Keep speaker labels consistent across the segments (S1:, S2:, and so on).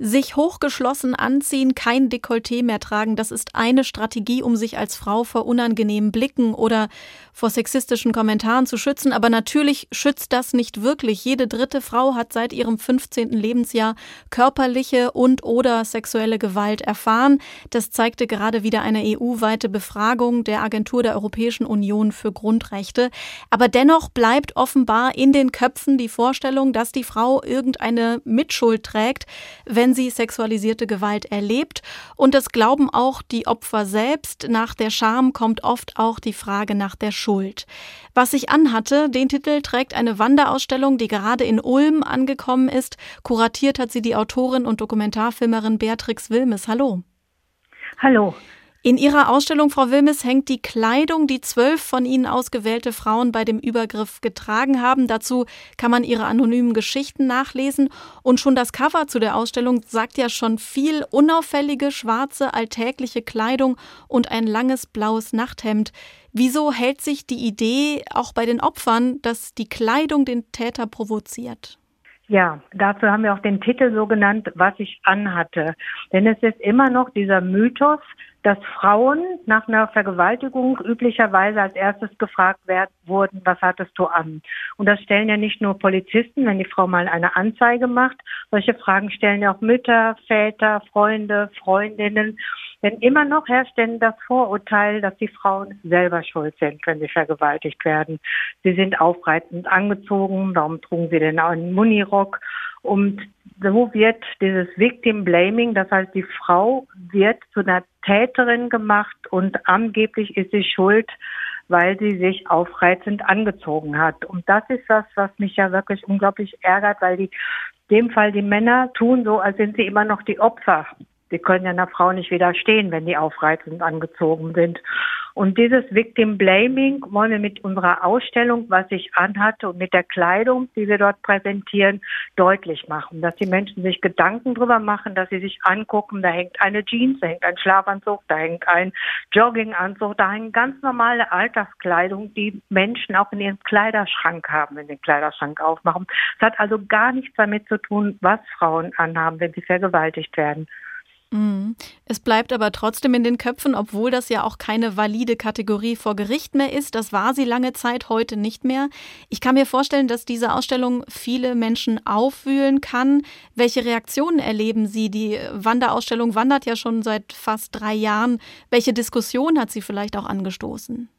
S1: Sich hochgeschlossen anziehen, kein Dekolleté mehr tragen, das ist eine Strategie, um sich als Frau vor unangenehmen Blicken oder vor sexistischen Kommentaren zu schützen. Aber natürlich schützt das nicht wirklich. Jede dritte Frau hat seit ihrem 15. Lebensjahr körperliche und oder sexuelle Gewalt erfahren. Das zeigte gerade wieder eine EU-weite Befragung der Agentur der Europäischen Union für Grundrechte. Aber dennoch bleibt offenbar in den Köpfen die Vorstellung, dass die Frau irgendeine Mitschuld trägt, wenn wenn sie sexualisierte Gewalt erlebt. Und das glauben auch die Opfer selbst. Nach der Scham kommt oft auch die Frage nach der Schuld. Was ich anhatte, den Titel trägt eine Wanderausstellung, die gerade in Ulm angekommen ist. Kuratiert hat sie die Autorin und Dokumentarfilmerin Beatrix Wilmes. Hallo.
S2: Hallo.
S1: In Ihrer Ausstellung, Frau Wilmes, hängt die Kleidung, die zwölf von Ihnen ausgewählte Frauen bei dem Übergriff getragen haben. Dazu kann man ihre anonymen Geschichten nachlesen. Und schon das Cover zu der Ausstellung sagt ja schon viel unauffällige, schwarze, alltägliche Kleidung und ein langes blaues Nachthemd. Wieso hält sich die Idee auch bei den Opfern, dass die Kleidung den Täter provoziert?
S2: Ja, dafür haben wir auch den Titel so genannt, was ich anhatte. Denn es ist immer noch dieser Mythos, dass Frauen nach einer Vergewaltigung üblicherweise als erstes gefragt werden, wurden, was hattest du an? Und das stellen ja nicht nur Polizisten, wenn die Frau mal eine Anzeige macht. Solche Fragen stellen ja auch Mütter, Väter, Freunde, Freundinnen. Denn immer noch herrscht denn das Vorurteil, dass die Frauen selber schuld sind, wenn sie vergewaltigt werden. Sie sind aufreizend angezogen, warum trugen sie denn einen Munirock? Und so wird dieses Victim Blaming, das heißt, die Frau wird zu einer Täterin gemacht und angeblich ist sie schuld, weil sie sich aufreizend angezogen hat. Und das ist das, was mich ja wirklich unglaublich ärgert, weil die, in dem Fall die Männer tun so, als sind sie immer noch die Opfer Sie können ja einer Frau nicht widerstehen, wenn die aufreizend angezogen sind. Und dieses Victim Blaming wollen wir mit unserer Ausstellung, was ich anhatte und mit der Kleidung, die wir dort präsentieren, deutlich machen. Dass die Menschen sich Gedanken drüber machen, dass sie sich angucken, da hängt eine Jeans, da hängt ein Schlafanzug, da hängt ein Jogginganzug, da hängt ganz normale Alltagskleidung, die Menschen auch in ihrem Kleiderschrank haben, wenn sie den Kleiderschrank aufmachen. Es hat also gar nichts damit zu tun, was Frauen anhaben, wenn sie vergewaltigt werden.
S1: Mhm. Es bleibt aber trotzdem in den Köpfen, obwohl das ja auch keine valide Kategorie vor Gericht mehr ist. Das war sie lange Zeit, heute nicht mehr. Ich kann mir vorstellen, dass diese Ausstellung viele Menschen aufwühlen kann. Welche Reaktionen erleben Sie? Die Wanderausstellung wandert ja schon seit fast drei Jahren. Welche Diskussion hat sie vielleicht auch angestoßen?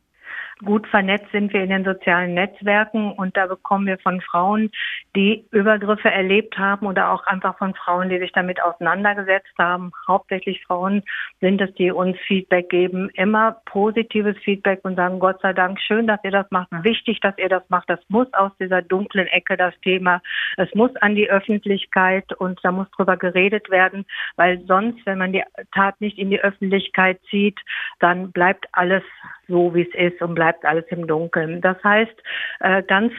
S2: Gut vernetzt sind wir in den sozialen Netzwerken und da bekommen wir von Frauen, die Übergriffe erlebt haben oder auch einfach von Frauen, die sich damit auseinandergesetzt haben. Hauptsächlich Frauen sind es, die uns Feedback geben, immer positives Feedback und sagen, Gott sei Dank, schön, dass ihr das macht, wichtig, dass ihr das macht. Das muss aus dieser dunklen Ecke das Thema. Es muss an die Öffentlichkeit und da muss drüber geredet werden, weil sonst, wenn man die Tat nicht in die Öffentlichkeit zieht, dann bleibt alles so, wie es ist und bleibt alles im Dunkeln. Das heißt, äh, ganz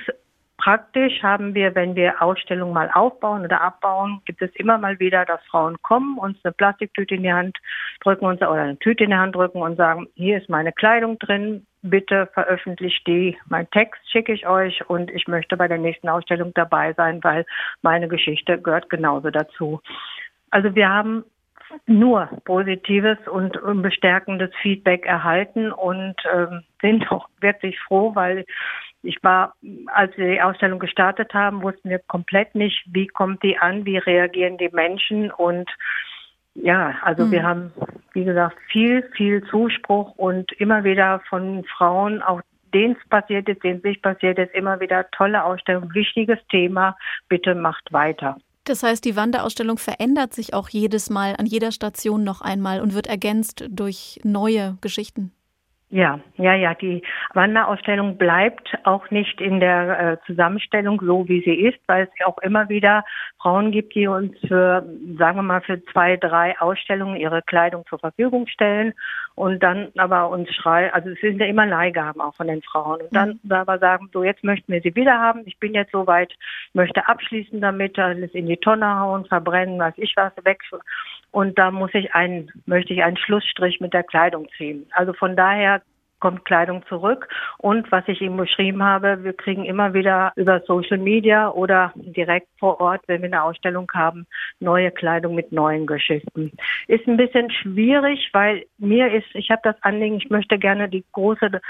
S2: praktisch haben wir, wenn wir Ausstellungen mal aufbauen oder abbauen, gibt es immer mal wieder, dass Frauen kommen, uns eine Plastiktüte in die Hand drücken uns, oder eine Tüte in die Hand drücken und sagen, hier ist meine Kleidung drin, bitte veröffentlicht die. Mein Text schicke ich euch und ich möchte bei der nächsten Ausstellung dabei sein, weil meine Geschichte gehört genauso dazu. Also wir haben nur positives und bestärkendes Feedback erhalten und ähm, sind auch wirklich froh, weil ich war, als wir die Ausstellung gestartet haben, wussten wir komplett nicht, wie kommt die an, wie reagieren die Menschen und ja, also mhm. wir haben, wie gesagt, viel, viel Zuspruch und immer wieder von Frauen, auch denen es passiert ist, denen es nicht passiert ist, immer wieder tolle Ausstellung, wichtiges Thema, bitte macht weiter.
S1: Das heißt, die Wanderausstellung verändert sich auch jedes Mal an jeder Station noch einmal und wird ergänzt durch neue Geschichten.
S2: Ja, ja, ja. Die Wanderausstellung bleibt auch nicht in der äh, Zusammenstellung so, wie sie ist, weil es auch immer wieder Frauen gibt, die uns für, sagen wir mal, für zwei, drei Ausstellungen ihre Kleidung zur Verfügung stellen und dann aber uns schreien, also es sind ja immer Leihgaben auch von den Frauen und dann mhm. aber sagen, so jetzt möchten wir sie wieder haben, ich bin jetzt soweit, möchte abschließen damit, alles in die Tonne hauen, verbrennen, was ich was, weg und da muss ich einen, möchte ich einen Schlussstrich mit der Kleidung ziehen. Also von daher kommt Kleidung zurück. Und was ich eben beschrieben habe, wir kriegen immer wieder über Social Media oder direkt vor Ort, wenn wir eine Ausstellung haben, neue Kleidung mit neuen Geschichten. Ist ein bisschen schwierig, weil mir ist, ich habe das Anliegen, ich möchte gerne die große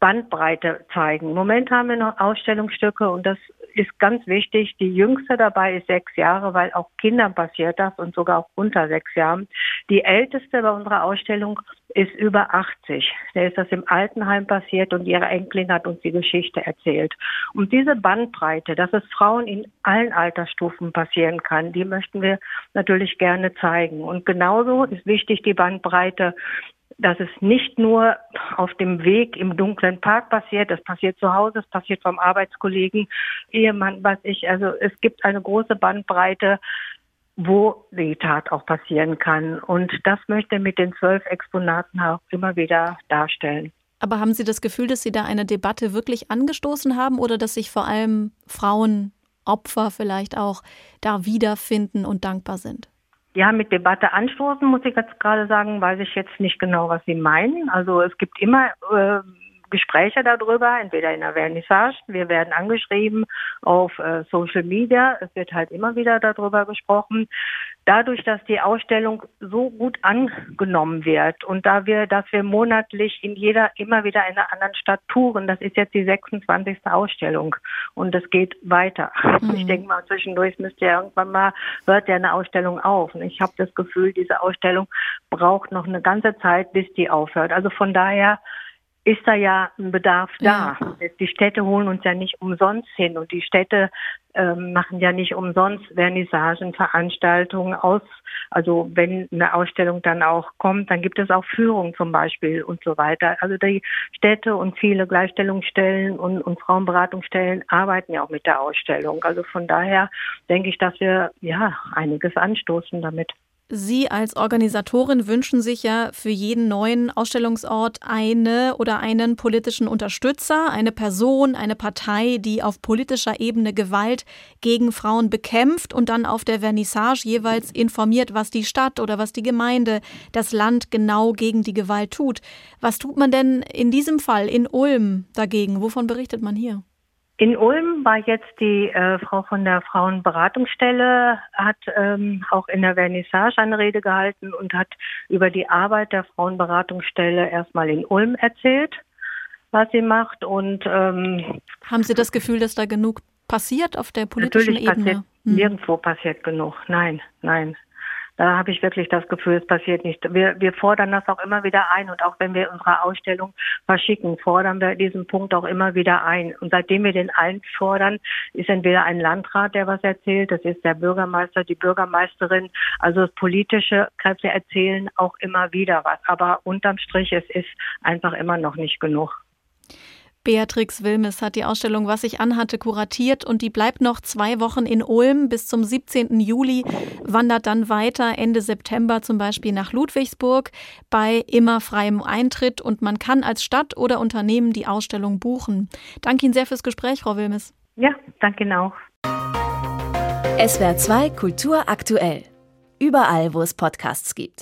S2: Bandbreite zeigen. Im Moment haben wir noch Ausstellungsstücke und das ist ganz wichtig. Die jüngste dabei ist sechs Jahre, weil auch Kindern passiert das und sogar auch unter sechs Jahren. Die älteste bei unserer Ausstellung ist über 80. Der ist das im Altenheim passiert und ihre Enkelin hat uns die Geschichte erzählt. Und diese Bandbreite, dass es Frauen in allen Altersstufen passieren kann, die möchten wir natürlich gerne zeigen. Und genauso ist wichtig die Bandbreite, dass es nicht nur auf dem Weg im dunklen Park passiert, das passiert zu Hause, es passiert vom Arbeitskollegen, Ehemann, was ich. Also es gibt eine große Bandbreite, wo die Tat auch passieren kann. Und das möchte mit den zwölf Exponaten auch immer wieder darstellen.
S1: Aber haben Sie das Gefühl, dass Sie da eine Debatte wirklich angestoßen haben oder dass sich vor allem Frauen, Opfer vielleicht auch da wiederfinden und dankbar sind?
S2: Ja, mit Debatte anstoßen, muss ich jetzt gerade sagen, weiß ich jetzt nicht genau, was Sie meinen. Also es gibt immer äh, Gespräche darüber, entweder in der Vernissage, wir werden angeschrieben auf äh, Social Media, es wird halt immer wieder darüber gesprochen. Dadurch, dass die Ausstellung so gut angenommen wird und da wir, dass wir monatlich in jeder immer wieder in einer anderen Stadt touren, das ist jetzt die 26. Ausstellung und es geht weiter. Mhm. Ich denke mal, zwischendurch müsste ja irgendwann mal, hört ja eine Ausstellung auf. Und ich habe das Gefühl, diese Ausstellung braucht noch eine ganze Zeit, bis die aufhört. Also von daher ist da ja ein Bedarf da. Ja. Die Städte holen uns ja nicht umsonst hin und die Städte ähm, machen ja nicht umsonst Vernissagen, Veranstaltungen aus. Also wenn eine Ausstellung dann auch kommt, dann gibt es auch Führungen zum Beispiel und so weiter. Also die Städte und viele Gleichstellungsstellen und, und Frauenberatungsstellen arbeiten ja auch mit der Ausstellung. Also von daher denke ich, dass wir ja einiges anstoßen damit.
S1: Sie als Organisatorin wünschen sich ja für jeden neuen Ausstellungsort eine oder einen politischen Unterstützer, eine Person, eine Partei, die auf politischer Ebene Gewalt gegen Frauen bekämpft und dann auf der Vernissage jeweils informiert, was die Stadt oder was die Gemeinde, das Land genau gegen die Gewalt tut. Was tut man denn in diesem Fall in Ulm dagegen? Wovon berichtet man hier?
S2: In Ulm war jetzt die äh, Frau von der Frauenberatungsstelle, hat ähm, auch in der Vernissage eine Rede gehalten und hat über die Arbeit der Frauenberatungsstelle erstmal in Ulm erzählt, was sie macht. Und ähm,
S1: haben Sie das Gefühl, dass da genug passiert auf der politischen
S2: natürlich
S1: Ebene?
S2: Passiert, hm. Nirgendwo passiert genug. Nein, nein. Da habe ich wirklich das Gefühl, es passiert nicht. Wir, wir fordern das auch immer wieder ein und auch wenn wir unsere Ausstellung verschicken, fordern wir diesen Punkt auch immer wieder ein. Und seitdem wir den einfordern, ist entweder ein Landrat, der was erzählt, das ist der Bürgermeister, die Bürgermeisterin. Also politische Kräfte erzählen auch immer wieder was. Aber unterm Strich, es ist einfach immer noch nicht genug.
S1: Beatrix Wilmes hat die Ausstellung Was ich anhatte kuratiert und die bleibt noch zwei Wochen in Ulm bis zum 17. Juli, wandert dann weiter Ende September zum Beispiel nach Ludwigsburg bei immer freiem Eintritt und man kann als Stadt oder Unternehmen die Ausstellung buchen. Danke Ihnen sehr fürs Gespräch, Frau Wilmes.
S2: Ja, danke Ihnen auch.
S3: SWR 2 Kultur aktuell. Überall, wo es Podcasts gibt.